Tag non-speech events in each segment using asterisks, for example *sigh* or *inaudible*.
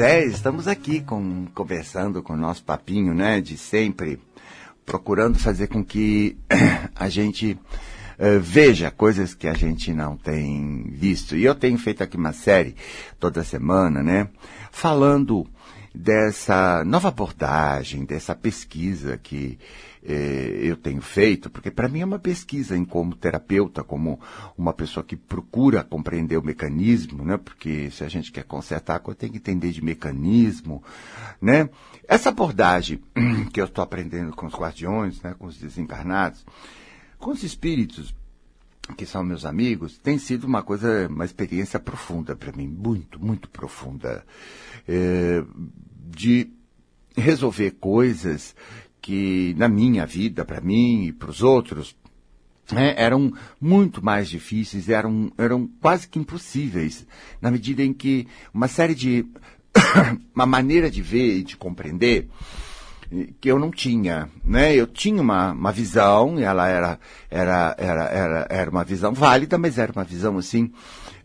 É, estamos aqui com, conversando com o nosso papinho, né, de sempre, procurando fazer com que *coughs* a gente uh, veja coisas que a gente não tem visto. E eu tenho feito aqui uma série toda semana, né, falando dessa nova abordagem, dessa pesquisa que eh, eu tenho feito, porque para mim é uma pesquisa em como terapeuta, como uma pessoa que procura compreender o mecanismo, né? Porque se a gente quer consertar tem que entender de mecanismo, né? Essa abordagem *clears throat* que eu estou aprendendo com os guardiões, né? Com os desencarnados, com os espíritos, que são meus amigos, tem sido uma coisa, uma experiência profunda para mim, muito, muito profunda, é, de resolver coisas que na minha vida, para mim e para os outros, né, eram muito mais difíceis, eram, eram quase que impossíveis, na medida em que uma série de. *coughs* uma maneira de ver e de compreender que eu não tinha, né? Eu tinha uma, uma visão, e ela era, era, era, era, era uma visão válida, mas era uma visão, assim,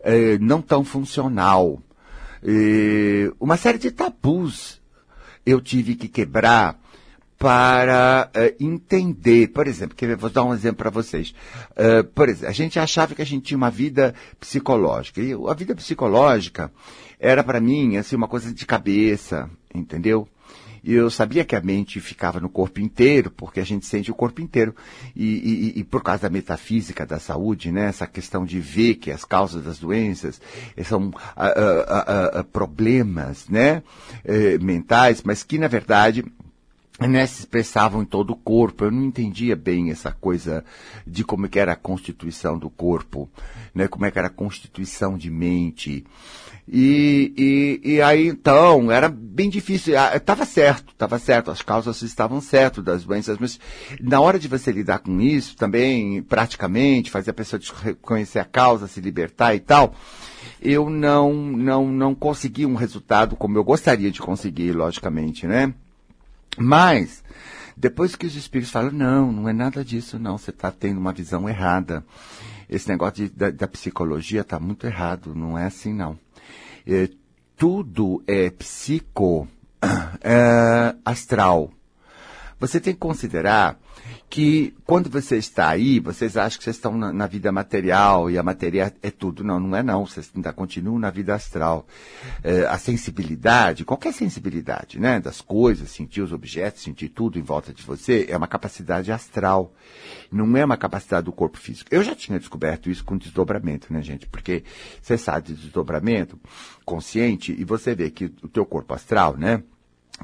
eh, não tão funcional. E uma série de tabus eu tive que quebrar para uh, entender, por exemplo, que vou dar um exemplo para vocês. Uh, por exemplo, a gente achava que a gente tinha uma vida psicológica. E a vida psicológica era para mim assim uma coisa de cabeça, entendeu? E eu sabia que a mente ficava no corpo inteiro, porque a gente sente o corpo inteiro. E, e, e por causa da metafísica da saúde, né, essa questão de ver que as causas das doenças são uh, uh, uh, problemas né, eh, mentais, mas que na verdade né, se expressavam em todo o corpo. Eu não entendia bem essa coisa de como é que era a constituição do corpo, né, como é que era a constituição de mente. E, e, e aí então era bem difícil. Estava certo, estava certo, as causas estavam certas das doenças, mas na hora de você lidar com isso também, praticamente, fazer a pessoa reconhecer a causa, se libertar e tal, eu não, não, não consegui um resultado como eu gostaria de conseguir, logicamente, né? Mas, depois que os espíritos falam, não, não é nada disso, não, você está tendo uma visão errada. Esse negócio de, da, da, psicologia está muito errado, não é assim, não é, tudo é psico *clears throat* é, astral. Você tem que considerar que quando você está aí, vocês acham que vocês estão na, na, vida material e a matéria é tudo. Não, não é não. Vocês ainda continuam na vida astral. É, a sensibilidade, qualquer sensibilidade, né? Das coisas, sentir os objetos, sentir tudo em volta de você, é uma capacidade astral. Não é uma capacidade do corpo físico. Eu já tinha descoberto isso com desdobramento, né, gente? Porque você sabe de desdobramento consciente e você vê que o teu corpo astral, né?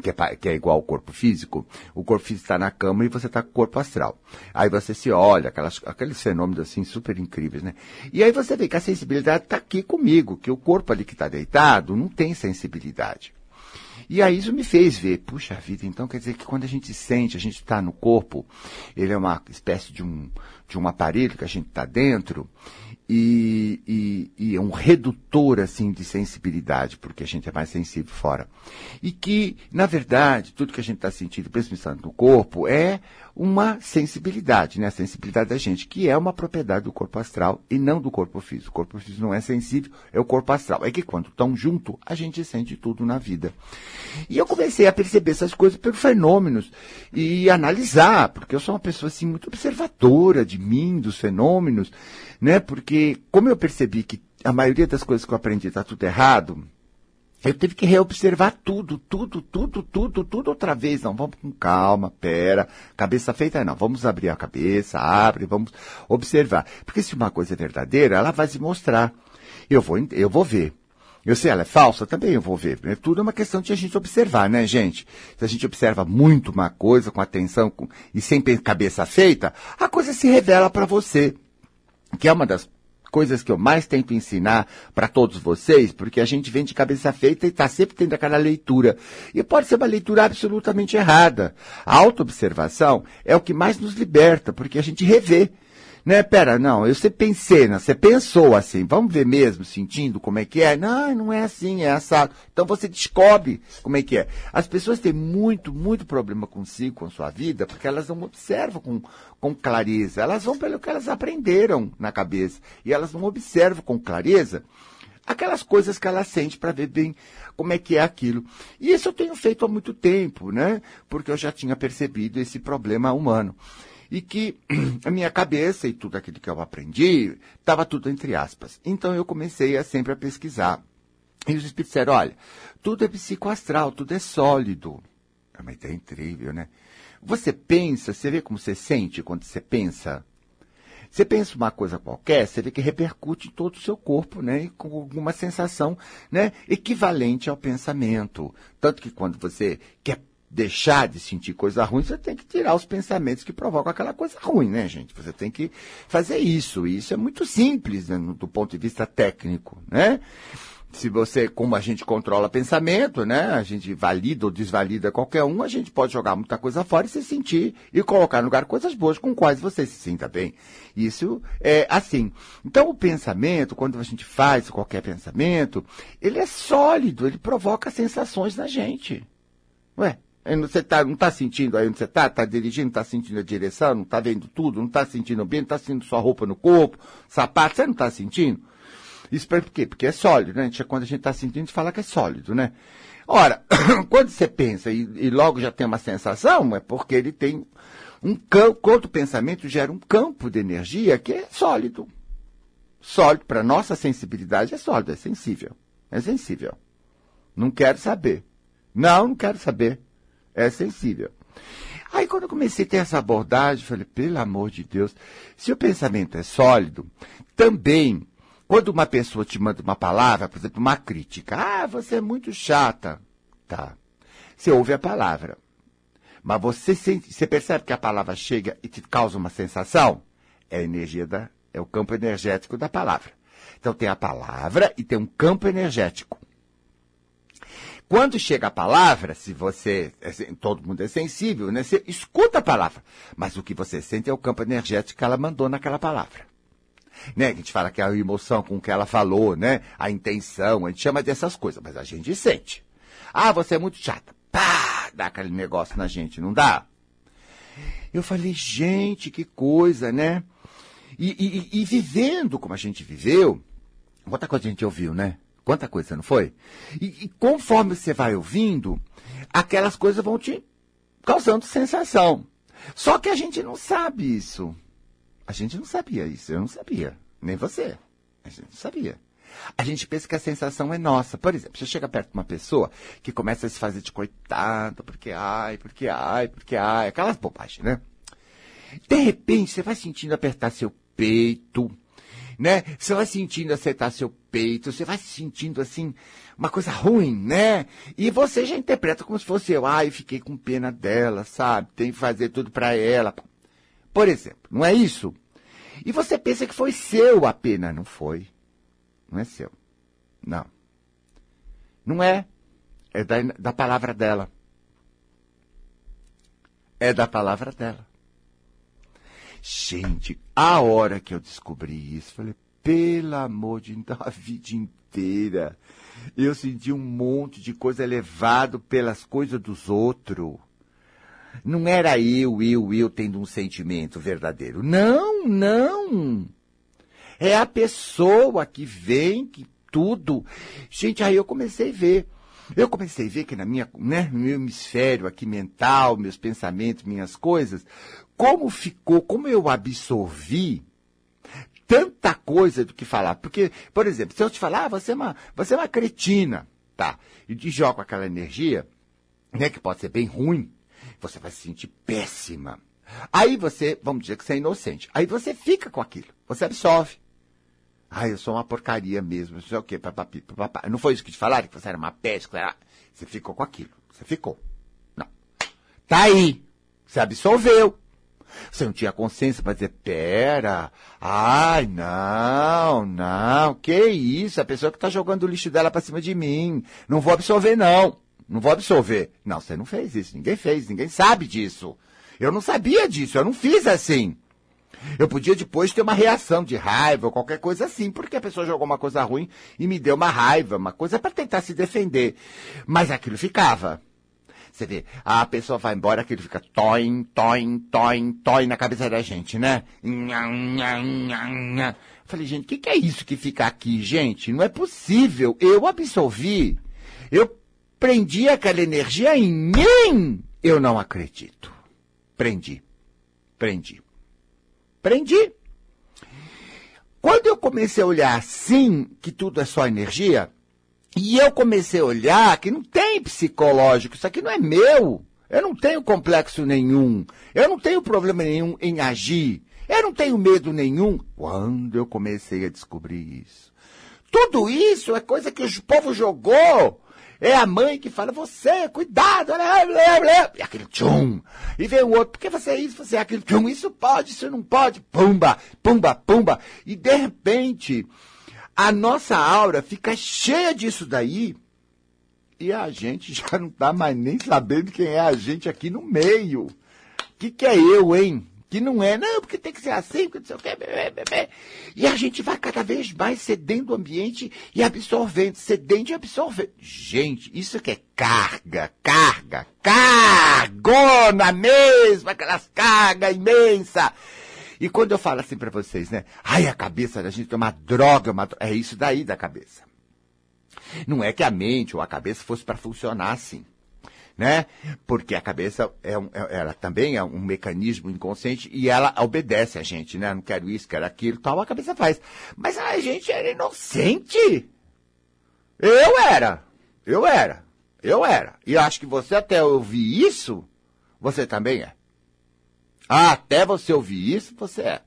Que é, que é, igual ao corpo físico, o corpo físico está na cama e você está com o corpo astral. Aí você se olha, aquelas, aqueles fenômenos assim super incríveis, né? E aí você vê que a sensibilidade está aqui comigo, que o corpo ali que está deitado não tem sensibilidade. E aí isso me fez ver, puxa vida, então quer dizer que quando a gente sente, a gente está no corpo, ele é uma espécie de um, de um aparelho que a gente está dentro, e, e, e, é um redutor assim de sensibilidade, porque a gente é mais sensível fora. E que, na verdade, tudo que a gente está sentindo, principalmente no corpo, é uma sensibilidade, né? A sensibilidade da gente, que é uma propriedade do corpo astral e não do corpo físico. O corpo físico não é sensível, é o corpo astral. É que quando estão junto, a gente sente tudo na vida. E eu comecei a perceber essas coisas pelos fenômenos e analisar, porque eu sou uma pessoa assim muito observadora de mim, dos fenômenos, né? Porque como eu percebi que a maioria das coisas que eu aprendi está tudo errado, eu tive que reobservar tudo, tudo, tudo, tudo, tudo outra vez. Não, vamos com calma, pera, cabeça feita, não. Vamos abrir a cabeça, abre, vamos observar. Porque se uma coisa é verdadeira, ela vai se mostrar. Eu vou, eu vou ver. Eu sei, ela é falsa, também eu vou ver. É tudo é uma questão de a gente observar, né, gente? Se a gente observa muito uma coisa com atenção com, e sem cabeça feita, a coisa se revela para você. Que é uma das coisas que eu mais tento ensinar para todos vocês, porque a gente vem de cabeça feita e está sempre tendo aquela leitura. E pode ser uma leitura absolutamente errada. A autoobservação é o que mais nos liberta, porque a gente revê. Né, pera, não, eu você pensei, né, você pensou assim, vamos ver mesmo, sentindo como é que é? Não, não é assim, é assado. Então você descobre como é que é. As pessoas têm muito, muito problema consigo, com a sua vida, porque elas não observam com, com clareza. Elas vão pelo que elas aprenderam na cabeça. E elas não observam com clareza aquelas coisas que ela sente para ver bem como é que é aquilo. E isso eu tenho feito há muito tempo, né? Porque eu já tinha percebido esse problema humano. E que *clears throat* a minha cabeça e tudo aquilo que eu aprendi estava tudo entre aspas. Então eu comecei a sempre a pesquisar. E os espíritos disseram, olha, tudo é psicoastral, tudo é sólido. É uma ideia incrível, né? Você pensa, você vê como você sente quando você pensa? Você pensa uma coisa qualquer, você vê que repercute em todo o seu corpo, né? E com alguma sensação, né? Equivalente ao pensamento. Tanto que quando você quer deixar de sentir coisa ruim, você tem que tirar os pensamentos que provocam aquela coisa ruim, né, gente? Você tem que fazer isso. E isso é muito simples, né, do ponto de vista técnico, né? se você, como a gente controla pensamento, né? A gente valida ou desvalida qualquer um, a gente pode jogar muita coisa fora e se sentir e colocar no lugar coisas boas com quais você se sinta bem. Isso é assim. Então o pensamento, quando a gente faz qualquer pensamento, ele é sólido, ele provoca sensações na gente. Ué, você tá, não está sentindo aí onde você está? Está dirigindo, está sentindo a direção, não está vendo tudo, não está sentindo bem, está sentindo sua roupa no corpo, sapato, você não está sentindo? Isso por quê? Porque é sólido, né? Quando a gente está sentindo, a gente fala que é sólido, né? Ora, *coughs* quando você pensa e, e, logo já tem uma sensação, é porque ele tem um campo, quando o pensamento gera um campo de energia que é sólido. Sólido, para nossa sensibilidade é sólido, é sensível. É sensível. Não quero saber. Não, não quero saber. É sensível. Aí quando eu comecei a ter essa abordagem, falei, pelo amor de Deus, se o pensamento é sólido, também quando uma pessoa te manda uma palavra, por exemplo, uma crítica, ah, você é muito chata, tá? Você ouve a palavra, mas você, sente, você percebe que a palavra chega e te causa uma sensação? É a energia da, é o campo energético da palavra. Então tem a palavra e tem um campo energético. Quando chega a palavra, se você, é todo mundo é sensível, né? Você escuta a palavra, mas o que você sente é o campo energético que ela mandou naquela palavra né? A gente fala que é a emoção com que ela falou, né? A intenção, a gente chama dessas coisas, mas a gente sente. Ah, você é muito chata. Pá! Dá aquele negócio na gente, não dá? Eu falei, gente, que coisa, né? E, e, e vivendo como a gente viveu, quanta coisa a gente ouviu, né? Quanta coisa, não foi? E, e conforme você vai ouvindo, aquelas coisas vão te causando sensação. Só que a gente não sabe isso. A gente não sabia isso, eu não sabia. Nem você. A gente não sabia. A gente pensa que a sensação é nossa. Por exemplo, você chega perto de uma pessoa que começa a se fazer de coitado, porque ai, porque ai, porque ai, aquelas bobagens, né? De repente, você vai sentindo apertar seu peito, né? Você vai sentindo acertar seu peito, você vai sentindo assim, uma coisa ruim, né? E você já interpreta como se fosse eu, ai, fiquei com pena dela, sabe? Tem que fazer tudo para ela. Por exemplo, não é isso? E você pensa que foi seu a pena. Não foi. Não é seu. Não. Não é. É da, da palavra dela. É da palavra dela. Gente, a hora que eu descobri isso, falei, pelo amor de Deus, *laughs* a vida inteira. Eu senti um monte de coisa levado pelas coisas dos outros. Não era eu, eu, eu tendo um sentimento verdadeiro. Não, não. É a pessoa que vem, que tudo. Gente, aí eu comecei a ver. Eu comecei a ver que na minha, né, no meu hemisfério aqui mental, meus pensamentos, minhas coisas, como ficou, como eu absorvi tanta coisa do que falar. Porque, por exemplo, se eu te falar, ah, você é uma, você é uma cretina, tá? E te jogo aquela energia, né, que pode ser bem ruim, você vai se sentir péssima. Aí você, vamos dizer que você é inocente. Aí você fica com aquilo. Você absorve. Ah, eu sou uma porcaria mesmo. Não sei o quê. Papapi, papapá. Não foi isso que te falaram? Que você era uma peste? Era... Você ficou com aquilo. Você ficou. Não. Tá aí. Você absolveu. Você não tinha consciência para dizer, pera, ai, não, não, que isso, a pessoa que está jogando o lixo dela para cima de mim, não vou absorver não. Não vou absolver. Não, você não fez isso. Ninguém fez. Ninguém sabe disso. Eu não sabia disso. Eu não fiz assim. Eu podia depois ter uma reação de raiva ou qualquer coisa assim, porque a pessoa jogou uma coisa ruim e me deu uma raiva, uma coisa para tentar se defender. Mas aquilo ficava. Você vê, a pessoa vai embora, aquilo fica toin, toin, toin, toin na cabeça da gente, né? Falei, gente, o que, que é isso que fica aqui, gente? Não é possível. Eu absorvi. Eu prendi aquela energia em mim. Eu não acredito. Prendi. Prendi. Prendi. Quando eu comecei a olhar assim, que tudo é só energia, e eu comecei a olhar que não tem psicológico, isso aqui não é meu. Eu não tenho complexo nenhum. Eu não tenho problema nenhum em agir. Eu não tenho medo nenhum. Quando eu comecei a descobrir isso. Tudo isso é coisa que o povo jogou. É a mãe que fala, você, cuidado, blá, blá, blá. e aquele tchum. E vem o outro, porque você é isso, você é aquilo, tchum, isso pode, isso não pode, pumba, pumba, pumba. E de repente, a nossa aura fica cheia disso daí e a gente *laughs* já não está mais nem sabendo quem é a gente aqui no meio. O que, que é eu, hein? Que não é, não, porque tem que ser assim, porque não sei o quê. E a gente vai cada vez mais cedendo o ambiente e absorvendo, cedendo e absorvendo. Gente, isso que é carga, carga, cargona mesmo, aquelas cargas imensas. E quando eu falo assim para vocês, né? Ai, a cabeça da gente é uma droga, uma... é isso daí da cabeça. Não é que a mente ou a cabeça fosse para funcionar assim, né? Porque a cabeça é um, é, ela também é um mecanismo inconsciente e ela obedece a gente, né? Não quero isso, quero aquilo, tal, a cabeça faz. Mas a gente era inocente. Eu era. Eu era. Eu era. E acho que você até ouvir isso, você também é. Até você ouvir isso, você é.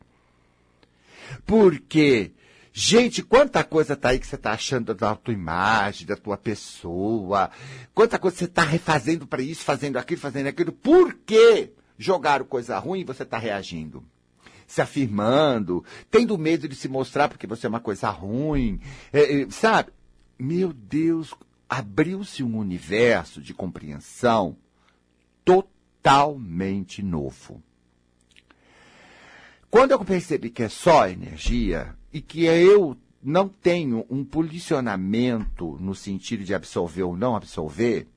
Porque, gente, quanta coisa tá aí que você tá achando da tua imagem, da tua pessoa. Quanta coisa você tá refazendo para isso, fazendo aquilo, fazendo aquilo. Por que jogaram coisa ruim e você tá reagindo? Se afirmando, tendo medo de se mostrar porque você é uma coisa ruim, é, é, sabe? Meu Deus, abriu-se um universo de compreensão totalmente novo. Quando eu percebi que é só energia e que eu não tenho um posicionamento no sentido de absorver ou não absorver,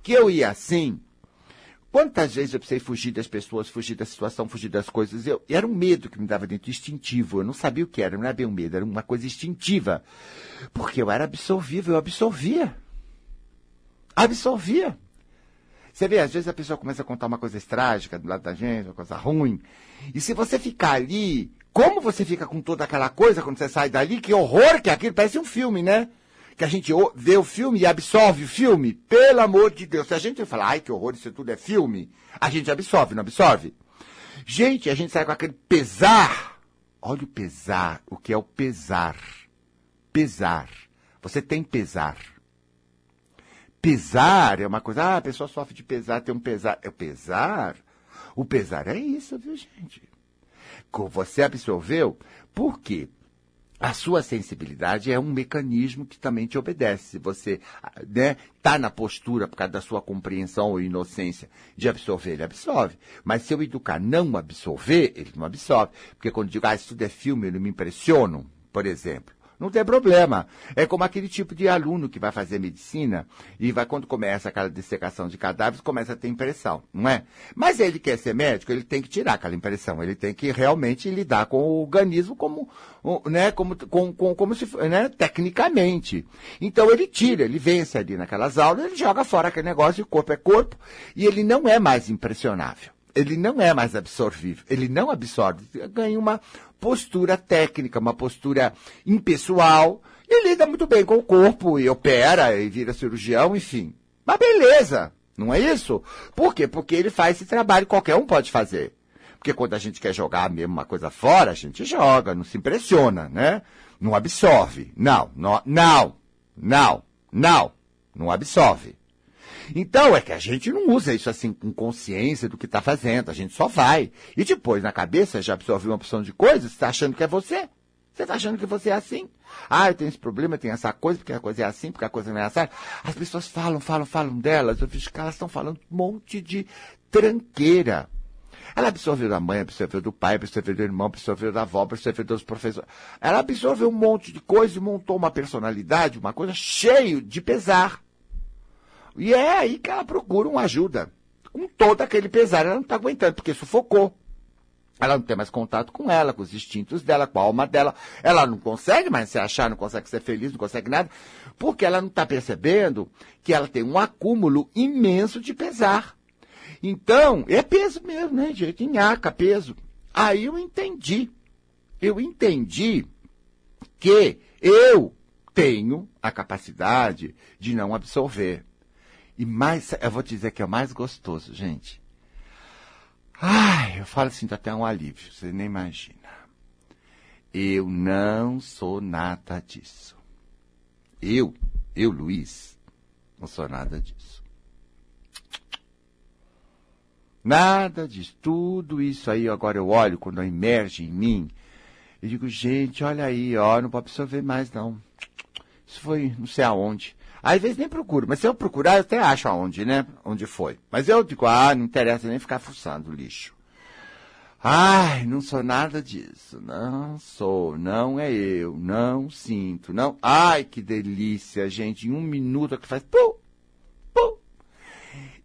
que eu ia assim, quantas vezes eu precisei fugir das pessoas, fugir da situação, fugir das coisas, eu, era um medo que me dava dentro, instintivo, eu não sabia o que era, não era bem um medo, era uma coisa instintiva, porque eu era absorvível, eu absorvia. Absorvia. Você vê, às vezes a pessoa começa a contar uma coisa trágica do lado da gente, uma coisa ruim. E se você ficar ali, como você fica com toda aquela coisa quando você sai dali, que horror que é aquilo, parece um filme, né? Que a gente vê o filme e absorve o filme. Pelo amor de Deus. Se a gente falar, ai que horror, isso tudo é filme, a gente absorve, não absorve? Gente, a gente sai com aquele pesar. Olha o pesar, o que é o pesar. Pesar. Você tem pesar pesar é uma coisa, ah, a pessoa sofre de pesar, tem um pesar. É o pesar? O pesar é isso, viu, gente? Você absorveu, por quê? A sua sensibilidade é um mecanismo que também te obedece. Se você né, tá na postura, por causa da sua compreensão ou inocência, de absorver, ele absorve. Mas se eu educar não absorver, ele não absorve. Porque quando eu digo, ah, isso tudo é filme, eu não me impressiono, por exemplo. Não tem problema. É como aquele tipo de aluno que vai fazer medicina e vai, quando começa aquela dissecação de cadáveres, começa a ter impressão, não é? Mas ele quer ser médico, ele tem que tirar aquela impressão. Ele tem que realmente lidar com o organismo como, né, como, com, com, como se, né, tecnicamente. Então ele tira, ele vence ali naquelas aulas, ele joga fora aquele negócio, o corpo é corpo, e ele não é mais impressionável ele não é mais absorvível, ele não absorve, ganha uma postura técnica, uma postura impessoal, e lida muito bem com o corpo, e opera, e vira cirurgião, enfim. Mas beleza, não é isso? Por quê? Porque ele faz esse trabalho, qualquer um pode fazer. Porque quando a gente quer jogar mesmo uma coisa fora, a gente joga, não se impressiona, né? Não absorve. Não, não, não, não, não, não absorve. Então, é que a gente não usa isso assim com consciência do que está fazendo, a gente só vai. E depois, na cabeça, já absorveu uma opção de coisas, está achando que é você. Você está achando que você é assim? Ah, eu tenho esse problema, eu tenho essa coisa, porque a coisa é assim, porque a coisa não é assim. As pessoas falam, falam, falam delas. Eu vejo que elas estão falando um monte de tranqueira. Ela absorveu da mãe, absorveu do pai, absorveu do irmão, absorveu da avó, absorveu dos professores. Ela absorveu um monte de coisa e montou uma personalidade, uma coisa cheio de pesar. E é aí que ela procura uma ajuda. Com todo aquele pesar, ela não está aguentando, porque sufocou. Ela não tem mais contato com ela, com os instintos dela, com a alma dela. Ela não consegue mais se achar, não consegue ser feliz, não consegue nada, porque ela não está percebendo que ela tem um acúmulo imenso de pesar. Então, é peso mesmo, né, gente? Nhaca, peso. Aí eu entendi. Eu entendi que eu tenho a capacidade de não absorver. E mais, eu vou dizer que é o mais gostoso, gente. Ai, eu falo assim, até um alívio, você nem imagina. Eu não sou nada disso. Eu, eu, Luiz, não sou nada disso. Nada disso. Tudo isso aí, agora eu olho quando emerge em mim. Eu digo, gente, olha aí, ó, não vou absorver mais não. Isso foi não sei aonde. Às vezes nem procuro, mas se eu procurar, eu até acho aonde, né? Onde foi. Mas eu digo, ah, não interessa nem ficar fuçando lixo. Ai, não sou nada disso. Não sou, não é eu, não sinto, não. Ai, que delícia, gente. Em um minuto que faz pum, pum.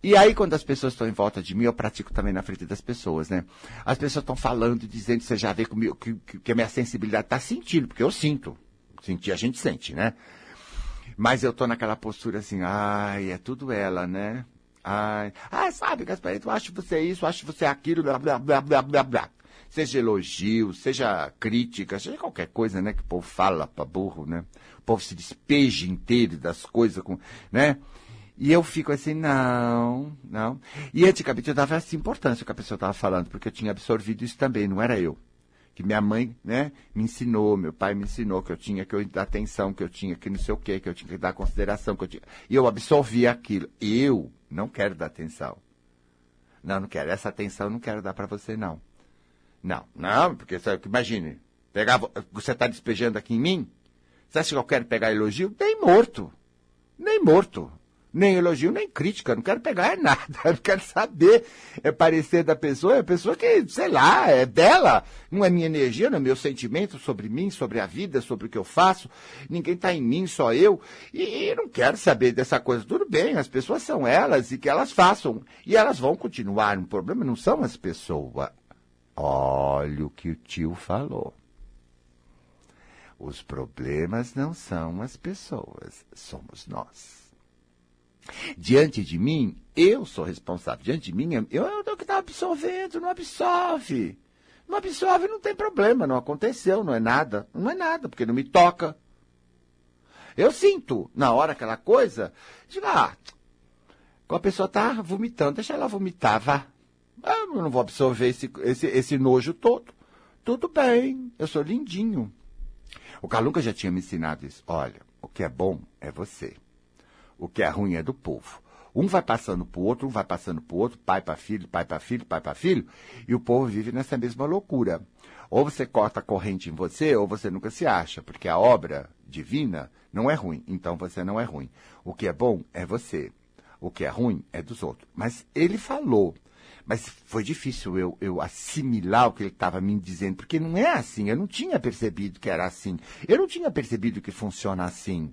E aí, quando as pessoas estão em volta de mim, eu pratico também na frente das pessoas, né? As pessoas estão falando, dizendo, você já vê comigo, que, que a minha sensibilidade está sentindo, porque eu sinto. Sentir, a gente sente, né? Mas eu tô naquela postura assim, ai, é tudo ela, né? Ai, ah, sabe, Gasparito, acho você isso, acho você aquilo, blá, blá, blá, blá, blá, blá. Seja elogio, seja crítica, seja qualquer coisa, né, que o povo fala pra burro, né? O povo se despeja inteiro das coisas, com, né? E eu fico assim, não, não. E antigamente eu dava essa importância que a pessoa estava falando, porque eu tinha absorvido isso também, não era eu que minha mãe, né, me ensinou, meu pai me ensinou que eu tinha que dar atenção, que eu tinha que não sei o quê, que eu tinha que dar consideração, que eu tinha... E eu absorvi aquilo. Eu não quero dar atenção. Não, não quero. Essa atenção eu não quero dar para você, não. Não, não, porque imagine, pegar, você está despejando aqui em mim? Você acha que eu quero pegar elogio? Nem morto. Nem morto nem elogio, nem crítica, não quero pegar é nada, *laughs* não quero saber é parecer da pessoa, é a pessoa que, sei lá, é dela, não é minha energia, não é meu sentimento sobre mim, sobre a vida, sobre o que eu faço, ninguém está em mim, só eu, e, e não quero saber dessa coisa, tudo bem, as pessoas são elas e que elas façam, e elas vão continuar, o problema não são as pessoas. Olha o que o tio falou. Os problemas não são as pessoas, somos nós. Diante de mim, eu sou responsável. Diante de mim, eu, eu que estava absorvendo, não absorve. Não absorve, não tem problema, não aconteceu, não é nada. Não é nada, porque não me toca. Eu sinto, na hora aquela coisa, digo, ah, a pessoa está vomitando, deixa ela vomitar, vá. Eu não vou absorver esse, esse, esse nojo todo. Tudo bem, eu sou lindinho. O Calunca já tinha me ensinado isso. Olha, o que é bom é você. O que é ruim é do povo. Um vai passando para o outro, um vai passando para o outro, pai para filho, pai para filho, pai para filho, e o povo vive nessa mesma loucura. Ou você corta a corrente em você, ou você nunca se acha, porque a obra divina não é ruim, então você não é ruim. O que é bom é você. O que é ruim é dos outros. Mas ele falou. Mas foi difícil eu, eu assimilar o que ele estava me dizendo, porque não é assim. Eu não tinha percebido que era assim. Eu não tinha percebido que funciona assim.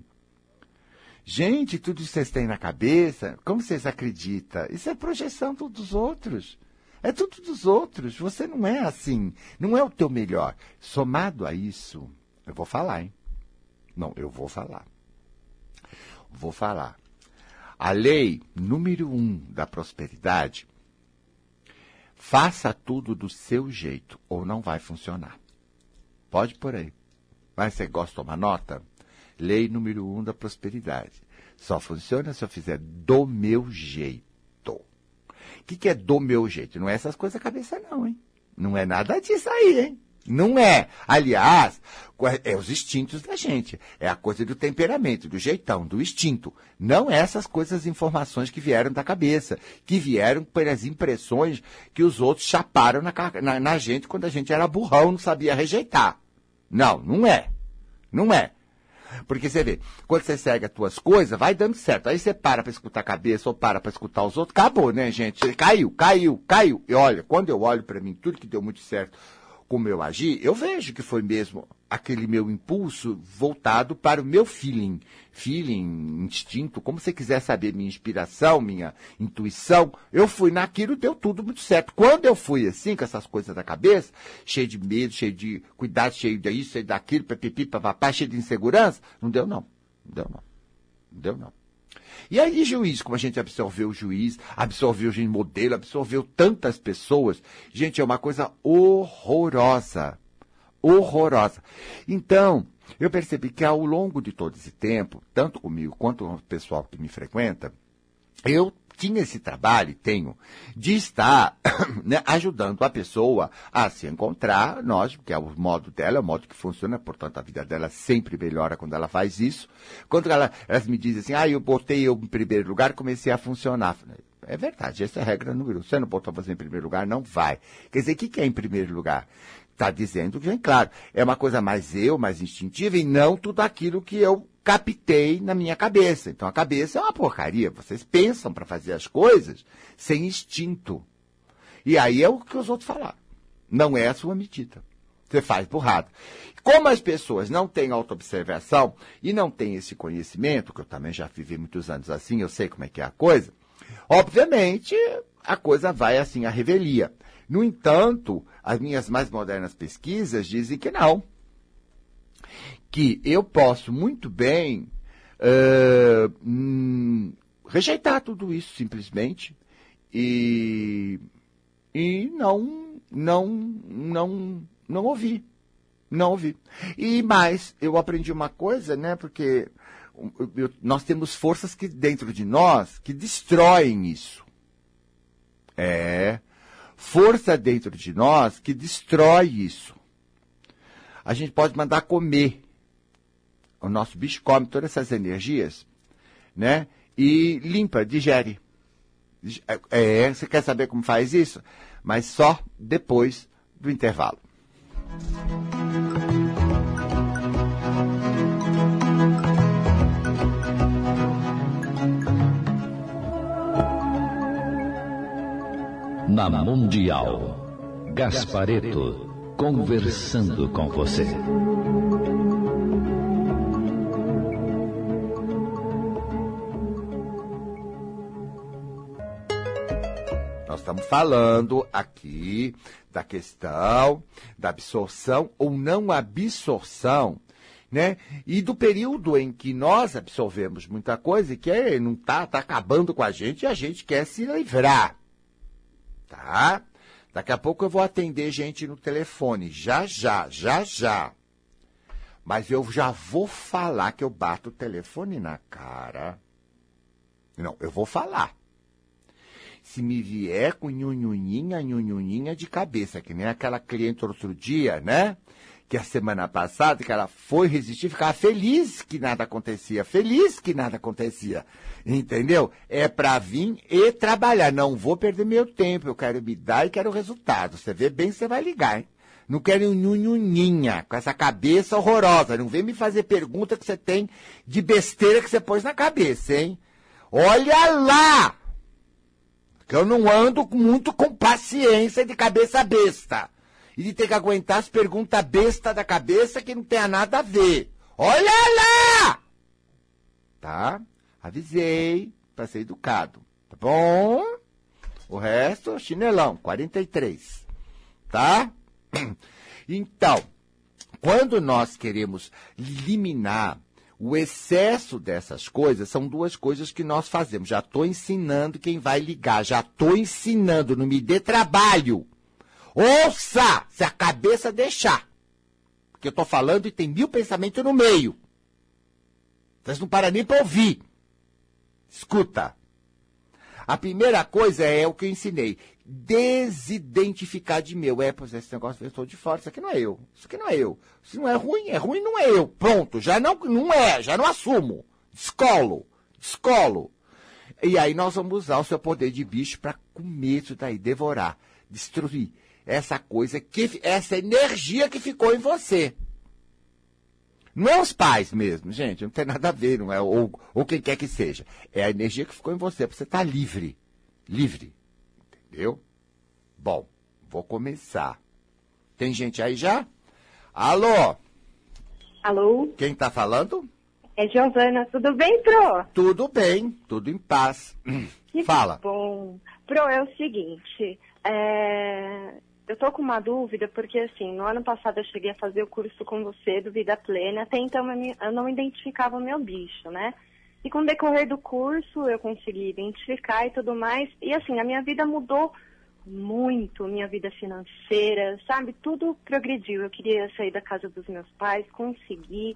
Gente, tudo isso vocês têm na cabeça, como vocês acreditam? Isso é projeção dos outros. É tudo dos outros. Você não é assim. Não é o teu melhor. Somado a isso, eu vou falar, hein? Não, eu vou falar. Vou falar. A lei número um da prosperidade, faça tudo do seu jeito ou não vai funcionar. Pode por aí. Mas você gosta de tomar nota? Lei número um da prosperidade. Só funciona se eu fizer do meu jeito. O que, que é do meu jeito? Não é essas coisas da cabeça, não, hein? Não é nada disso aí, hein? Não é. Aliás, é os instintos da gente. É a coisa do temperamento, do jeitão, do instinto. Não é essas coisas, informações que vieram da cabeça, que vieram pelas impressões que os outros chaparam na, na, na gente quando a gente era burrão, não sabia rejeitar. Não, não é. Não é. Porque você vê, quando você segue as tuas coisas, vai dando certo. Aí você para para escutar a cabeça ou para para escutar os outros, acabou, né, gente? Caiu, caiu, caiu. E olha, quando eu olho para mim, tudo que deu muito certo, como eu agi, eu vejo que foi mesmo aquele meu impulso voltado para o meu feeling. Feeling, instinto, como você quiser saber, minha inspiração, minha intuição. Eu fui naquilo, deu tudo muito certo. Quando eu fui assim, com essas coisas da cabeça, cheio de medo, cheio de cuidado, cheio disso, cheio daquilo, pipipi, papapá, cheio de insegurança, não deu não. Não deu não. Não deu não. E aí, juiz, como a gente absorveu o juiz, absorveu o modelo, absorveu tantas pessoas. Gente, é uma coisa horrorosa. Horrorosa. Então, eu percebi que ao longo de todo esse tempo, tanto comigo quanto com o pessoal que me frequenta, eu tinha esse trabalho, tenho, de estar *coughs* né, ajudando a pessoa a se encontrar, nós, que é o modo dela, é o modo que funciona, portanto a vida dela sempre melhora quando ela faz isso. Quando ela, elas me dizem assim, ah, eu botei eu em primeiro lugar, comecei a funcionar. É verdade, essa é a regra número um. Você não botou você em primeiro lugar, não vai. Quer dizer, o que, que é em primeiro lugar? Está dizendo que, claro, é uma coisa mais eu, mais instintiva, e não tudo aquilo que eu captei na minha cabeça. Então a cabeça é uma porcaria. Vocês pensam para fazer as coisas sem instinto. E aí é o que os outros falaram. Não é a sua medida. Você faz burrada. Como as pessoas não têm autoobservação e não têm esse conhecimento, que eu também já vivi muitos anos assim, eu sei como é que é a coisa, obviamente a coisa vai assim à revelia. No entanto, as minhas mais modernas pesquisas dizem que não que eu posso muito bem uh, hum, rejeitar tudo isso simplesmente e, e não, não, não, não ouvir. Não ouvi. E mais, eu aprendi uma coisa, né? Porque eu, nós temos forças que dentro de nós que destroem isso. É. Força dentro de nós que destrói isso. A gente pode mandar comer o nosso bicho come todas essas energias, né? E limpa, digere. É, é, você quer saber como faz isso? Mas só depois do intervalo. Na Mundial, Gaspareto, conversando com você. estamos falando aqui da questão da absorção ou não absorção, né? E do período em que nós absorvemos muita coisa e que é, não tá, tá acabando com a gente e a gente quer se livrar. Tá? Daqui a pouco eu vou atender gente no telefone. Já, já, já, já. Mas eu já vou falar que eu bato o telefone na cara. Não, eu vou falar se me vier com nhunhuninha, nhunhuninha de cabeça, que nem aquela cliente outro dia, né? Que a semana passada, que ela foi resistir, ficava feliz que nada acontecia, feliz que nada acontecia. Entendeu? É para vir e trabalhar. Não vou perder meu tempo, eu quero me dar e quero resultado. Você vê bem, você vai ligar, hein? Não quero nhunhuninha, com essa cabeça horrorosa. Não vem me fazer pergunta que você tem de besteira que você pôs na cabeça, hein? Olha lá! que eu não ando muito com paciência de cabeça besta. E de ter que aguentar as perguntas besta da cabeça que não tem nada a ver. Olha lá! Tá? Avisei para ser educado. Tá bom? O resto, chinelão, 43. Tá? *clears throat* Então, quando nós queremos eliminar o excesso dessas coisas são duas coisas que nós fazemos. Já estou ensinando quem vai ligar, já estou ensinando, não me dê trabalho. Ouça, se a cabeça deixar. Porque eu estou falando e tem mil pensamentos no meio. Vocês não param nem para ouvir. Escuta. A primeira coisa é o que eu ensinei. Desidentificar de meu. É, pois esse negócio eu estou de fora. Isso aqui não é eu. Isso aqui não é eu. Se não é ruim, é ruim, não é eu. Pronto. Já não, não é. Já não assumo. Descolo. Descolo. E aí nós vamos usar o seu poder de bicho para comer isso daí, devorar, destruir essa coisa, que, essa energia que ficou em você. Não é os pais mesmo, gente, não tem nada a ver, não é, ou, ou quem quer que seja. É a energia que ficou em você, para você estar tá livre. Livre. Entendeu? Bom, vou começar. Tem gente aí já? Alô? Alô? Quem tá falando? É Giovana, tudo bem, Pro? Tudo bem, tudo em paz. Que Fala. bom. Pro, é o seguinte, é, eu tô com uma dúvida, porque assim, no ano passado eu cheguei a fazer o curso com você do Vida Plena, até então eu, não identificava o meu bicho, né? E com o decorrer do curso eu consegui identificar e tudo mais, e assim, a minha vida mudou muito, minha vida financeira, sabe? Tudo progrediu. Eu queria sair da casa dos meus pais, consegui.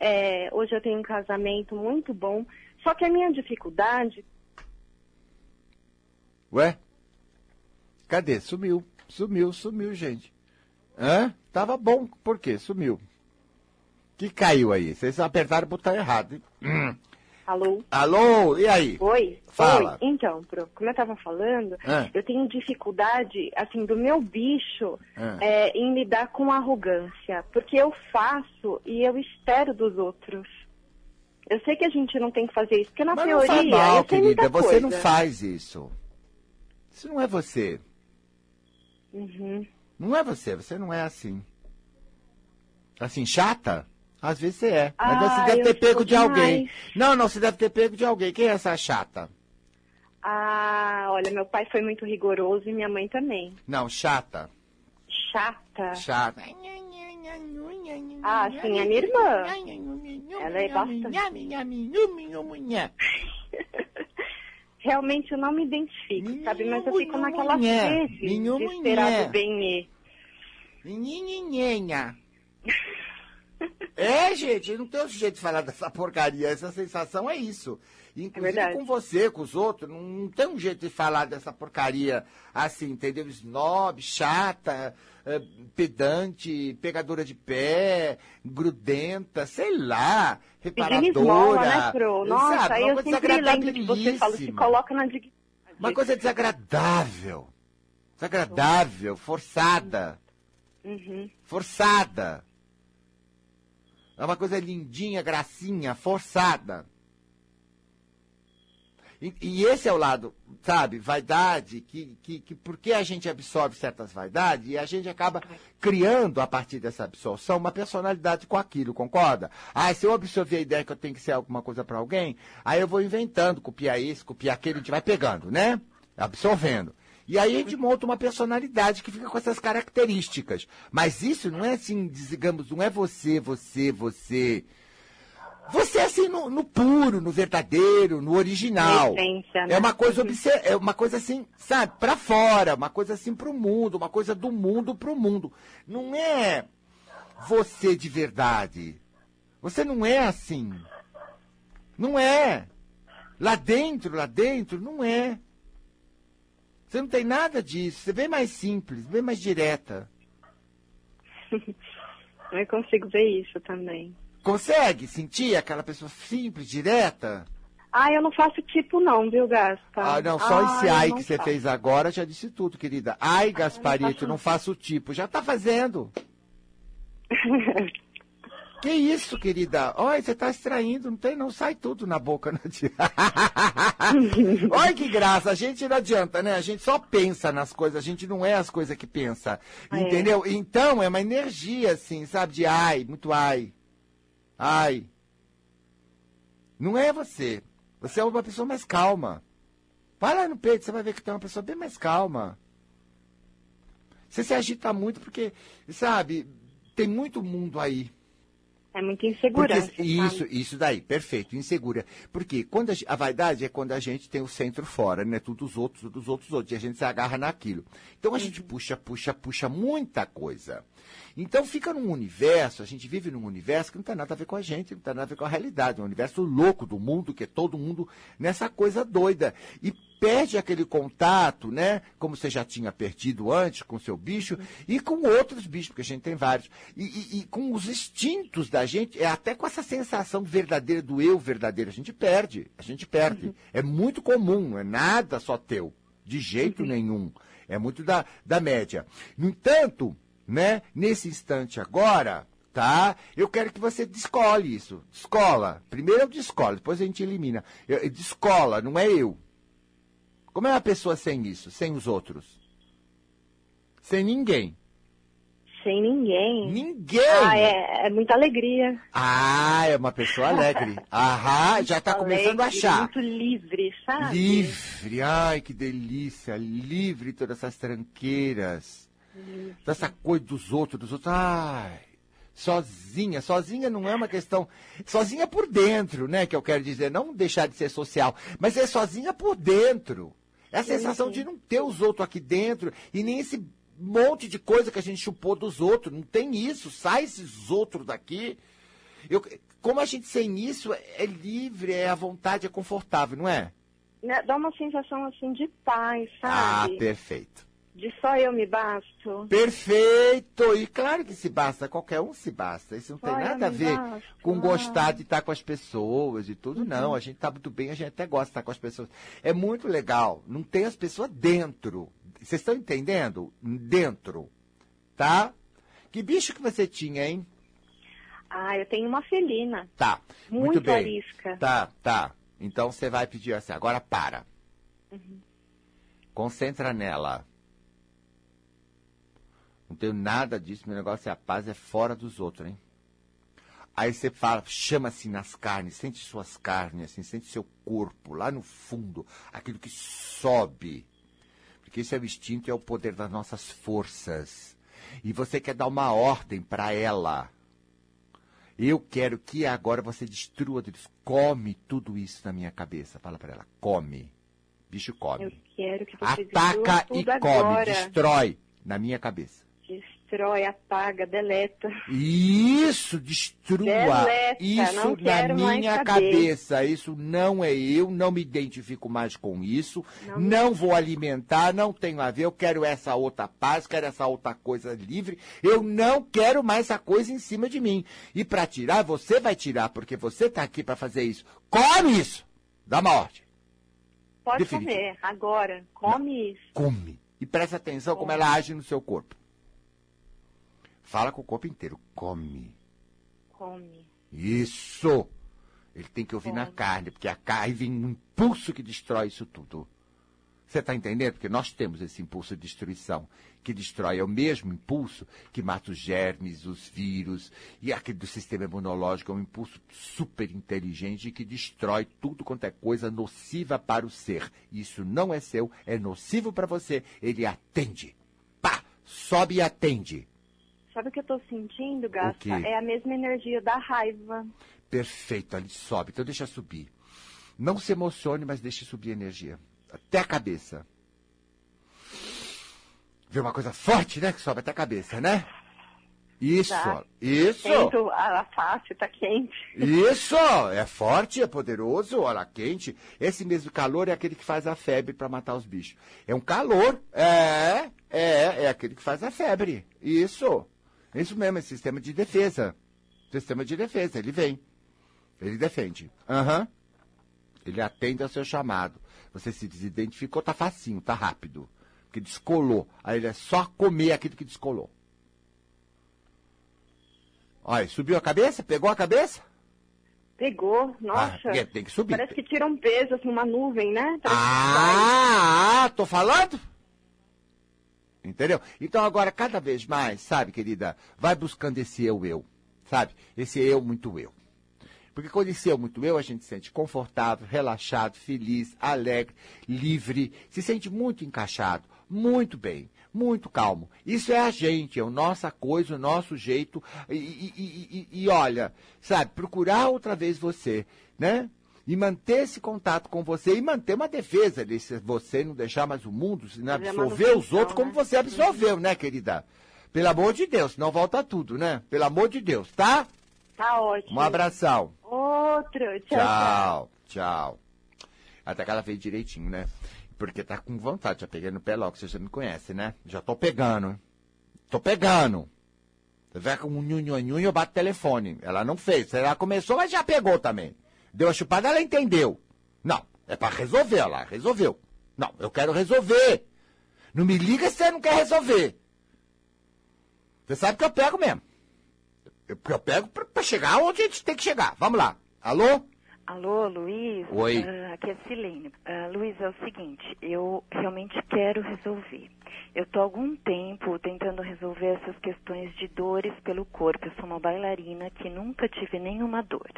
É, hoje eu tenho um casamento muito bom, só que a minha dificuldade Ué? Cadê? Sumiu. Sumiu, sumiu, gente. Hã? Tava bom. Por quê? Sumiu. Que caiu aí? Vocês apertaram o botão errado. hein? Hum. Alô? Alô? E aí? Oi? Fala. Oi. Então, Pro, como eu estava falando, Ah. eu tenho dificuldade, assim, do meu bicho Ah. é, em lidar com arrogância. Porque eu faço e eu espero dos outros. Eu sei que a gente não tem que fazer isso, porque na Mas não teoria faz mal, querida. Você não faz isso. Isso não é você. Uhum. Não é você. Você não é assim. Assim, chata? Às vezes você é. Mas Ah, você deve eu ter pego de alguém. Não, não, você deve ter pego de alguém. Quem é essa chata? Ah, olha, meu pai foi muito rigoroso e minha mãe também. Não, chata. Chata. Chata. Ah, sim, a minha irmã. Ela é bastante. Realmente eu não me identifico, Minha sabe? Mas eu fico naquela minha de esperar do bem Nhenhenhenha. É, gente, não tem outro jeito de falar dessa porcaria. Essa sensação é isso. Inclusive verdade. com você, com os outros, não, não tem um jeito de falar dessa porcaria assim, entendeu? Snob, chata, eh, pedante, pegadora de pé, grudenta, sei lá, Pedindo esmola, reparadora. né, Pro? Nossa, sabe? Uma eu coisa sempre lembro que você fala, se coloca na dignidade. Uma coisa desagradável. Desagradável, forçada. Uhum. Forçada. É uma coisa lindinha, gracinha, forçada. E, e esse é o lado, sabe, vaidade, que, que, que porque a gente absorve certas vaidades e a gente acaba criando, a partir dessa absorção, uma personalidade com aquilo, concorda? Ah, se eu absorver a ideia que eu tenho que ser alguma coisa para alguém, aí eu vou inventando, copiar isso, copiar aquilo, a gente vai pegando, né? Absorvendo. E aí a gente monta uma personalidade que fica com essas características. Mas isso não é assim, digamos, não é você, você, você. Você é assim no, no puro, no verdadeiro, no original. Na essência, né? É uma coisa é uma coisa assim, sabe, pra fora, uma coisa assim pro mundo, uma coisa do mundo pro mundo. Não é você de verdade. Você não é assim. Não é. Lá dentro, lá dentro, não é. Você não tem nada disso. Você é bem mais simples, bem mais direta. *laughs* Eu consigo ver isso também. Consegue sentir aquela pessoa simples, direta? Ah, eu não faço tipo não, viu, Gaspa? Ah, não, só esse eu ai que você faço. fez agora já disse tudo, querida. Ai, Gasparito, faço não faço tipo. Já tá fazendo. *laughs* Que isso, querida? Olha, você tá extraindo, não tem, não sai tudo na boca. Não adianta. *laughs* Olha que graça, a gente não adianta, né? A gente só pensa nas coisas, a gente não é as coisas que pensa. É. Entendeu? Então é uma energia, assim, sabe? De ai, muito ai. Ai. Não é você. Você é uma pessoa mais calma. Vai lá no peito, você vai ver que tem uma pessoa bem mais calma. Você se agita muito porque, sabe, tem muito mundo aí. É muita insegurança. Porque, isso, isso daí, perfeito, insegura. Porque quando a, a vaidade é quando a gente tem o centro fora, né? Tudo os outros, tudo os outros, outros. E a gente se agarra naquilo. Então a gente Uhum. puxa, puxa, puxa muita coisa. Então fica num universo, a gente vive num universo que não tem nada a ver com a gente, não tem nada a ver com a realidade. É um universo louco do mundo, que é todo mundo nessa coisa doida. E perde aquele contato, né? Como você já tinha perdido antes com o seu bicho, e com outros bichos, porque a gente tem vários. E, e- e com os instintos da gente, é até com essa sensação verdadeira do eu verdadeiro, a gente perde. A gente perde. É muito comum, não é nada só teu. De jeito nenhum. É muito da, da média. No entanto, né, nesse instante agora, tá? Eu quero que você descole isso. Escola. Primeiro eu descolo, depois a gente elimina. Eu, descola, não é eu. Como é uma pessoa sem isso, sem os outros? Sem ninguém. Sem ninguém. Ninguém! Ah, é, é muita alegria. Ah, é uma pessoa alegre. *laughs* Aham, já tá começando a achar. Muito livre, sabe? Livre, ai que delícia, livre todas essas tranqueiras, dessa coisa dos outros, dos outros, ai, sozinha, sozinha não é uma questão, sozinha por dentro, né, que eu quero dizer, não deixar de ser social, mas é sozinha por dentro, é a sensação de não ter os outros aqui dentro e nem esse monte de coisa que a gente chupou dos outros, não tem isso, sai esses outros daqui, eu, como a gente sem isso é livre, é à vontade, é confortável, não é? Né, Dá uma sensação assim de paz, Ah, sabe? perfeito. De só eu me basto. Perfeito! E claro que se basta, qualquer um se basta. Isso não tem Só eu nada a ver basto, com ah. gostar de estar com as pessoas e tudo, não. A gente tá muito bem, a gente até gosta de estar com as pessoas. É muito legal. Não tem as pessoas dentro. Vocês estão entendendo? Dentro. Tá? Que bicho que você tinha, hein? Ah, eu tenho uma felina. Tá. Muito, Muito bem. arisca. Tá, tá. Então você vai pedir assim, agora para. Uhum. Concentra nela. Não tenho nada disso, meu negócio é a paz, é fora dos outros, hein? Aí você fala, chama assim nas carnes, sente suas carnes, assim, sente seu corpo, lá no fundo, aquilo que sobe. Porque isso é o instinto e é o poder das nossas forças. E você quer dar uma ordem para ela. Eu quero que agora você destrua deles. Come tudo isso na minha cabeça. Fala para ela, come. Bicho come. Eu quero que você Ataca e tudo come, agora. destrói na minha cabeça. Destrói, apaga, deleta. Isso, destrua. Deleta, isso não na minha cabeça. Isso não é eu, não me identifico mais com isso. Não, vou alimentar, não tenho a ver. Eu quero essa outra paz, quero essa outra coisa livre. Eu não quero mais essa coisa em cima de mim. E para tirar, você vai tirar, porque você está aqui para fazer isso. Come isso! Dá uma ordem. Pode Definitivo. comer, agora. Come isso. Come. E presta atenção como ela age no seu corpo. Fala com o corpo inteiro. Come. Come. Isso! Ele tem que ouvir na Come. carne, porque a carne vem um impulso que destrói isso tudo. Você está entendendo? Porque nós temos esse impulso de destruição, que destrói, é o mesmo impulso que mata os germes, os vírus, e aquele do sistema imunológico é um impulso super inteligente que destrói tudo quanto é coisa nociva para o ser. Isso não é seu, é nocivo para você, ele atende. Pá! Sobe e atende. Sabe o que eu tô sentindo, Gasta? É a mesma energia da raiva. Perfeito, ali sobe. Então deixa subir. Não se emocione, mas deixe subir a energia. Até a cabeça. Vê uma coisa forte, né? Que sobe até a cabeça, né? Isso, Tá. isso, Sinto a, a face, tá quente. isso. É forte, é poderoso, olha, quente. Esse mesmo calor é aquele que faz a febre para matar os bichos. É um calor, é, é, é aquele que faz a febre. Isso, isso mesmo, é sistema de defesa. Sistema de defesa, ele vem. Ele defende. Aham. Ele atende ao seu chamado. Você se desidentificou, tá facinho, tá rápido. Porque descolou. Aí ele é só comer aquilo que descolou. Olha, subiu a cabeça? Pegou a cabeça? Pegou, nossa. Ah, é, tem que subir. Parece que tira um peso assim, numa nuvem, né? Parece Ah, ah, tô falando? Entendeu? Então agora, cada vez mais, sabe, querida, vai buscando esse eu, eu. Sabe? Esse eu, muito eu. Porque quando esse eu, muito eu, a gente se sente confortável, relaxado, feliz, alegre, livre, se sente muito encaixado, muito bem, muito calmo. Isso é a gente, é a nossa coisa, o nosso jeito. E, e- e- e- e olha, sabe, procurar outra vez você, né? E manter esse contato com você e manter uma defesa desse você não deixar mais o mundo, se não absorver os outros como né? você absorveu, né, querida? Pelo amor de Deus, senão volta tudo, né? Pelo amor de Deus, tá? Tá ótimo. Um abração. Outro. Tchau, tchau. Tchau. Até que ela fez direitinho, né? Porque tá com vontade, já peguei no pé logo, você já me conhece, né? Já tô pegando. Tô pegando. Você vai com um nhunho, eu bato o telefone. Ela não fez. Ela começou, mas já pegou também. Deu a chupada, ela entendeu. Não, é pra resolver, ela resolveu. Não, eu quero resolver. Não me liga se você não quer resolver. Você sabe que eu pego mesmo. Eu, eu pego pra chegar onde a gente tem que chegar. Vamos lá. Alô? Alô, Luiz? Oi. Uh, aqui é Silene. Uh, Luiz, é o seguinte, eu realmente quero resolver. Eu estou há algum tempo tentando resolver essas questões de dores pelo corpo. Eu sou uma bailarina que nunca tive nenhuma dor.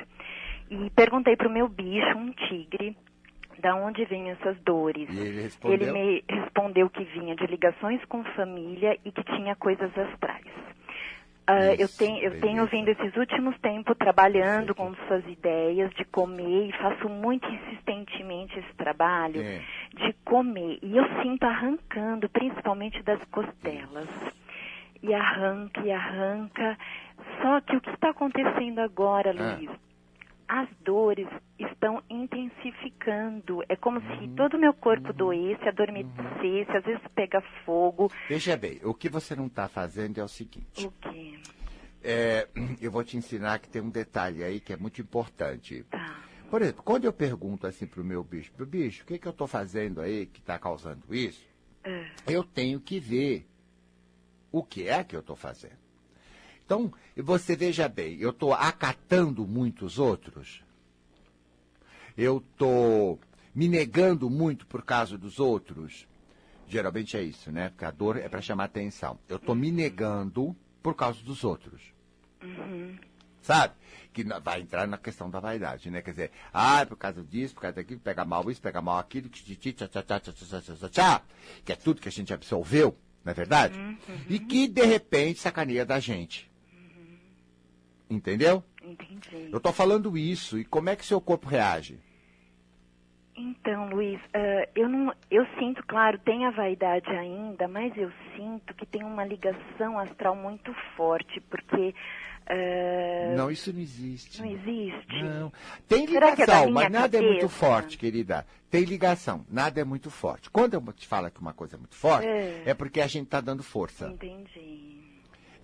E perguntei para o meu bicho, um tigre, da onde vêm essas dores. E ele respondeu? Ele me respondeu que vinha de ligações com família e que tinha coisas astrais. Uh, eu, tenho, eu tenho vindo esses últimos tempos trabalhando com suas ideias de comer e faço muito insistentemente esse trabalho É. de comer. E eu sinto arrancando, principalmente das costelas. E arranca e arranca. Só que o que está acontecendo agora, Ah. Luiz? As dores estão intensificando. É como Uhum. se todo o meu corpo doesse, adormecesse, às vezes pega fogo. Veja bem, o que você não está fazendo é o seguinte. O quê? É, eu vou te ensinar que tem um detalhe aí que é muito importante. Tá. Por exemplo, quando eu pergunto assim pro meu bicho, pro bicho, o que, que eu estou fazendo aí que está causando isso? É. Eu tenho que ver o que é que eu estou fazendo. Então, você veja bem, eu estou acatando muitos outros, eu estou me negando muito por causa dos outros. Geralmente é isso, né? Porque a dor é para chamar atenção. Eu estou me negando por causa dos outros. Uhum. Sabe? Que vai entrar na questão da vaidade, né? Quer dizer, ah, por causa disso, por causa daquilo, pega mal isso, pega mal aquilo, que é tudo que a gente absorveu, não é verdade? Uhum. E que, de repente, sacaneia da gente. Entendeu? Entendi. Eu tô falando isso, e como é que seu corpo reage? Então, Luiz, eh, eu não, eu sinto, claro, tem a vaidade ainda, mas eu sinto que tem uma ligação astral muito forte, porque eh, Não, isso não existe. não existe. Não. Tem é ligação, minha mas nada é muito cabeça? forte, querida. Tem ligação, nada é muito forte. Quando eu te falo que uma coisa é muito forte, É. é, porque a gente está dando força. Entendi.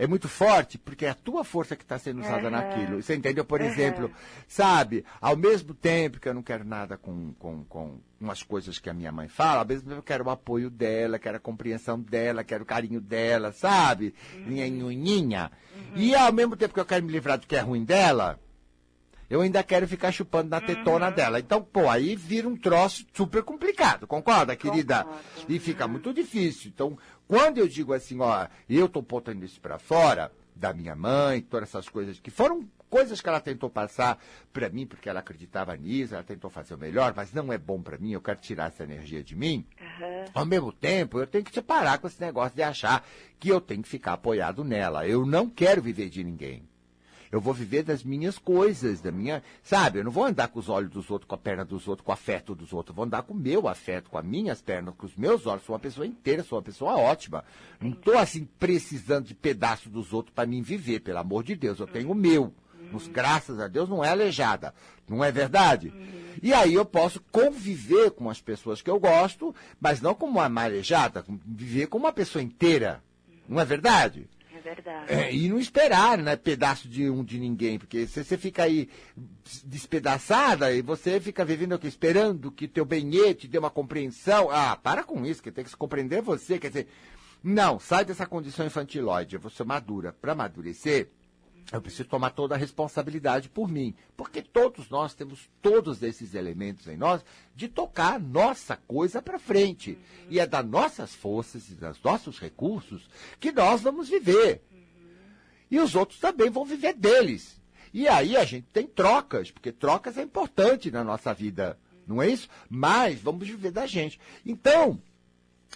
É muito forte porque é a tua força que está sendo usada Aham. naquilo. Você entendeu? Por Aham. exemplo, sabe, ao mesmo tempo que eu não quero nada com, com, com umas coisas que a minha mãe fala, ao mesmo tempo eu quero o apoio dela, quero a compreensão dela, quero o carinho dela, sabe? Nhinha, E ao mesmo tempo que eu quero me livrar do que é ruim dela, eu ainda quero ficar chupando na tetona dela. Então, pô, aí vira um troço super complicado, concorda, querida? Concordo. E fica muito difícil. Então, quando eu digo assim, ó, eu tô botando isso pra fora, da minha mãe, todas essas coisas que foram coisas que ela tentou passar pra mim, porque ela acreditava nisso, ela tentou fazer o melhor, mas não é bom pra mim, eu quero tirar essa energia de mim. Aham. Ao mesmo tempo, eu tenho que separar com esse negócio de achar que eu tenho que ficar apoiado nela. Eu não quero viver de ninguém. Eu vou viver das minhas coisas, da minha. Sabe, eu não vou andar com os olhos dos outros, com a perna dos outros, com o afeto dos outros. Eu vou andar com o meu afeto, com as minhas pernas, com os meus olhos. Sou uma pessoa inteira, sou uma pessoa ótima. Não estou assim precisando de pedaço dos outros para mim viver, pelo amor de Deus. Eu tenho o meu. Nos, graças a Deus não é aleijada. Não é verdade? E aí eu posso conviver com as pessoas que eu gosto, mas não como uma marejada, viver como uma pessoa inteira. Não é verdade? Verdade. É, e não esperar, né, pedaço de um de ninguém, porque se você fica aí despedaçada e você fica vivendo aqui esperando que teu benê dê uma compreensão, ah, para com isso, que tem que se compreender você, quer dizer, não, sai dessa condição infantilóide, ser madura. Para amadurecer, eu preciso tomar toda a responsabilidade por mim, porque todos nós temos todos esses elementos em nós de tocar nossa coisa para frente. E é das nossas forças e dos nossos recursos que nós vamos viver. E os outros também vão viver deles. E aí a gente tem trocas, porque trocas é importante na nossa vida, não é isso? Mas vamos viver da gente. Então,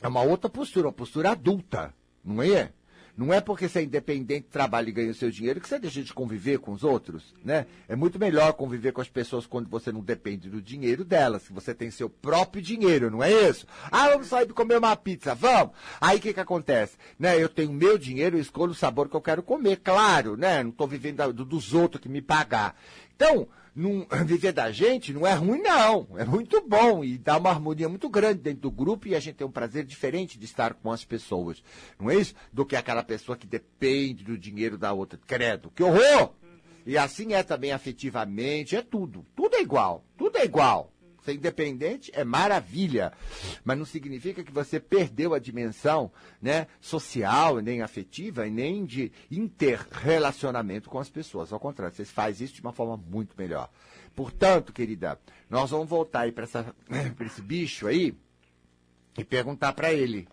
é uma outra postura, uma postura adulta, não é? Não é porque você é independente, trabalha e ganha o seu dinheiro que você deixa de conviver com os outros, né? É muito melhor conviver com as pessoas quando você não depende do dinheiro delas, que você tem seu próprio dinheiro, não é isso? Ah, vamos sair para comer uma pizza, vamos? Aí o que que acontece? Né? Eu tenho meu dinheiro, eu escolho o sabor que eu quero comer, claro, né? Não estou vivendo dos outros que me pagar. Então, *laughs* viver da gente não é ruim, não. É muito bom e dá uma harmonia muito grande dentro do grupo e a gente tem um prazer diferente de estar com as pessoas. Não é isso? Do que aquela pessoa que depende do dinheiro da outra. Credo, que horror! E assim é também afetivamente, é tudo. Tudo é igual. Tudo é igual. Ser independente é maravilha, mas não significa que você perdeu a dimensão né, social, nem afetiva, e nem de interrelacionamento com as pessoas. Ao contrário, você faz isso de uma forma muito melhor. Portanto, querida, nós vamos voltar aí para *clears throat* esse bicho aí e perguntar para ele.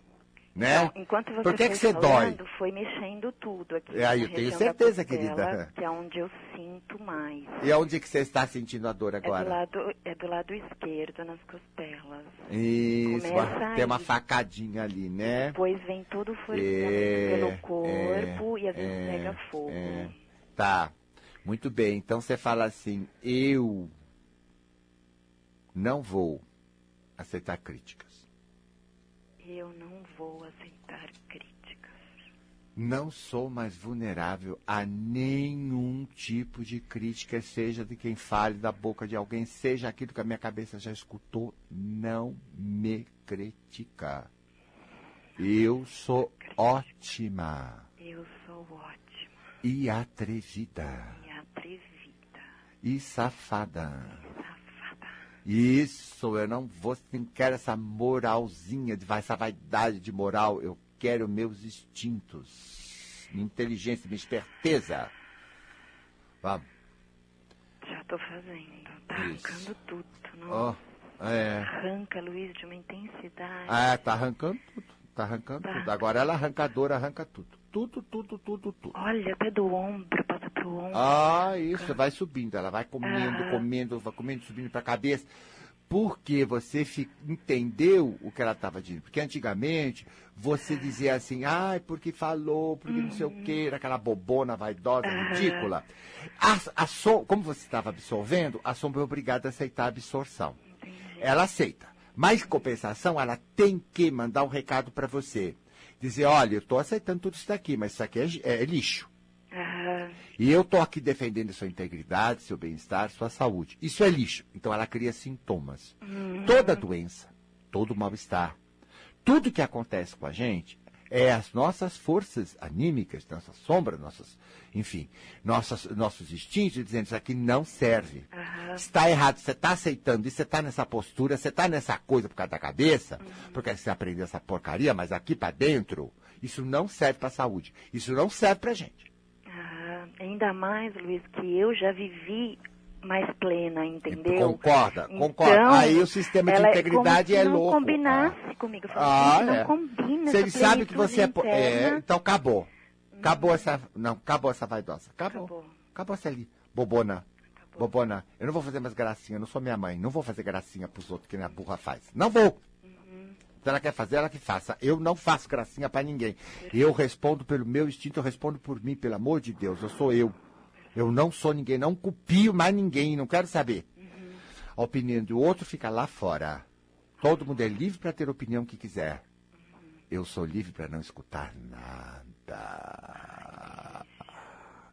Né? Então, enquanto você Por que, foi que você falando, dói? foi mexendo tudo aqui. É, eu tenho certeza, costela, querida. Que é onde eu sinto mais. E aonde que você está sentindo a dor É do, agora? lado, é do lado esquerdo, nas costelas. Isso, Começa tem uma facadinha ali, né? Depois vem todo o formigamento É, pelo corpo é, e às vezes é, pega fogo. é. Tá, muito bem. Então você fala assim: eu não vou aceitar críticas. Eu não vou aceitar críticas. Não sou mais vulnerável a nenhum tipo de crítica, seja de quem fale da boca de alguém, seja aquilo que a minha cabeça já escutou. Não me critica. Eu sou ótima Eu sou ótima e atrevida e atrevida, e safada. safada. Isso, eu não vou, não quero essa moralzinha, de, essa vaidade de moral. Eu quero meus instintos, minha inteligência, minha esperteza. Vamos. Já tô fazendo. Tá Isso. arrancando tudo. Ó, Nossa. é. Arranca, Luiz, de uma intensidade. Ah, tá arrancando tudo. Tá arrancando Tá. tudo. Agora ela arrancadora arranca tudo. Tudo, tudo, tudo, tudo. Olha, até do ombro, ombro. Ah, isso, vai subindo. Ela vai comendo, Ah. comendo, vai comendo, subindo pra cabeça. Porque você fi- entendeu o que ela estava dizendo. Porque antigamente você dizia assim, ai, porque falou, porque não sei o quê, era aquela bobona vaidosa, Aham. ridícula. A, a som- como você estava absorvendo, a sombra é obrigada a aceitar a absorção. Ela aceita. Mas, em compensação, ela tem que mandar um recado para você. Dizer, olha, eu estou aceitando tudo isso daqui, mas isso aqui é, gi- é lixo. E eu estou aqui defendendo sua integridade, seu bem-estar, sua saúde. Isso é lixo. Então ela cria sintomas. Toda doença, todo mal-estar, tudo que acontece com a gente é as nossas forças anímicas, nossas sombras, nossas, enfim, nossas, nossos instintos dizendo isso aqui não serve. Aham. Está errado, você está aceitando isso, você está nessa postura, você está nessa coisa por causa da cabeça, porque você aprendeu essa porcaria, mas aqui para dentro, isso não serve para a saúde. Isso não serve para gente. Ah, ainda mais, Luiz, que eu já vivi mais plena, entendeu? Concorda, Então, concorda. Aí o sistema de ela integridade é, é como se louco. não combinasse comigo. Eu falei, Ah, gente, não é. combina Se ele sabe que você é, é, interna. então acabou. Acabou essa, não, acabou essa vaidosa. Acabou. Acabou. Acabou essa ali. Bobona. Bobona, eu não vou fazer mais gracinha, eu não sou minha mãe, não vou fazer gracinha pros outros que nem a burra faz. Não vou. Se ela quer fazer, ela que faça. Eu não faço gracinha pra ninguém. Eu respondo pelo meu instinto, eu respondo por mim, pelo amor de Deus. Eu sou eu. Eu não sou ninguém, não copio mais ninguém, não quero saber. A opinião do outro fica lá fora. Todo mundo é livre para ter a opinião que quiser. Eu sou livre para não escutar nada.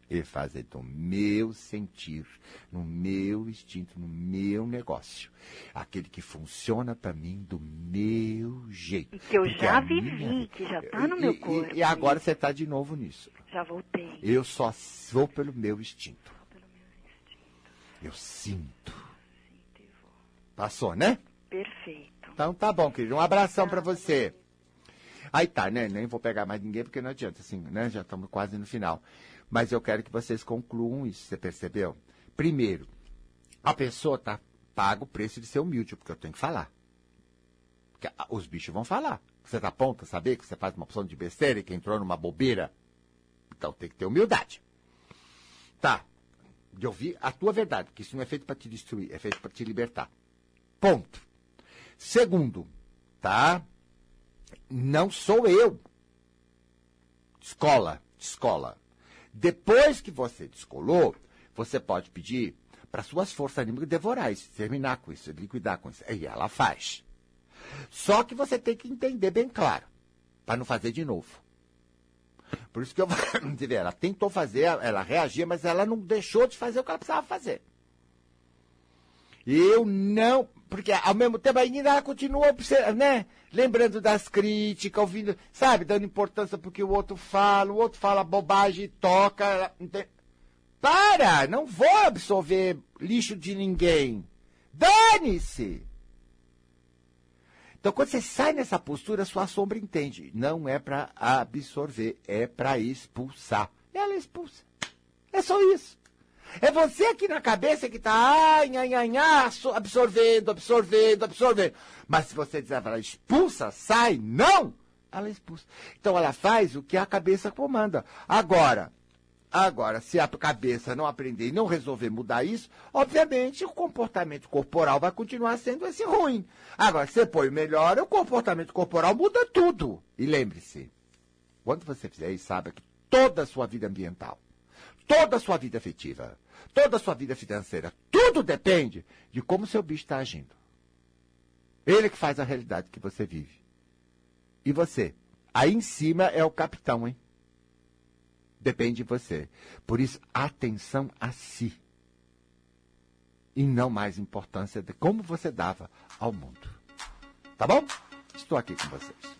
E fazer do meu sentir, no meu instinto, no meu negócio. Aquele que funciona para mim do meu jeito. E que eu Porque já vivi, minha- que já tá no meu E- e- corpo. E, agora você está de novo nisso. Já voltei. Eu só vou pelo meu instinto. Pelo meu instinto. Eu sinto. Sinto e. Passou, né? Perfeito. Então tá bom, querido. Um abração pra você. Aí tá, né? Nem vou pegar mais ninguém porque não adianta, assim, né? Já estamos quase no final. Mas eu quero que vocês concluam isso, você percebeu? Primeiro, a pessoa tá paga o preço de ser humilde, porque eu tenho que falar. Porque os bichos vão falar. Você tá pronto a saber que você faz uma opção de besteira e que entrou numa bobeira? Então tem que ter humildade. Tá. De ouvir a tua verdade, porque isso não é feito para te destruir, é feito para te libertar. Ponto. Segundo, tá? Não sou eu. Escola, escola. Depois que você descolou, você pode pedir para suas forças anímicas devorar isso, terminar com isso, liquidar com isso. E ela faz. Só que você tem que entender bem claro, para não fazer de novo. Por isso que eu *laughs* ela tentou fazer, ela reagia, mas ela não deixou de fazer o que ela precisava fazer. Eu não, porque ao mesmo tempo ainda ela continua, né? Lembrando das críticas, ouvindo, sabe, dando importância porque o outro fala, o outro fala bobagem toca. Para! Não vou absorver lixo de ninguém. Dane-se! Então, quando você sai nessa postura, sua sombra entende. Não é para absorver, é para expulsar. Ela expulsa. É só isso. É você aqui na cabeça que está ai, ai, ai, absorvendo, absorvendo, absorvendo. Mas se você dizer ela expulsa, sai, não, ela expulsa. Então ela faz o que a cabeça comanda. Agora, Agora, se a cabeça não aprender e não resolver mudar isso, obviamente o comportamento corporal vai continuar sendo esse ruim. Agora, se você põe melhor, o comportamento corporal muda tudo. E lembre-se, quando você fizer isso, saiba que toda a sua vida ambiental, toda a sua vida afetiva, toda a sua vida financeira, tudo depende de como seu bicho está agindo. Ele que faz a realidade que você vive. E você? Aí em cima é o capitão, hein? depende de você. Por isso, atenção a si. E não mais importância de como você dava ao mundo. Tá bom? Estou aqui com vocês.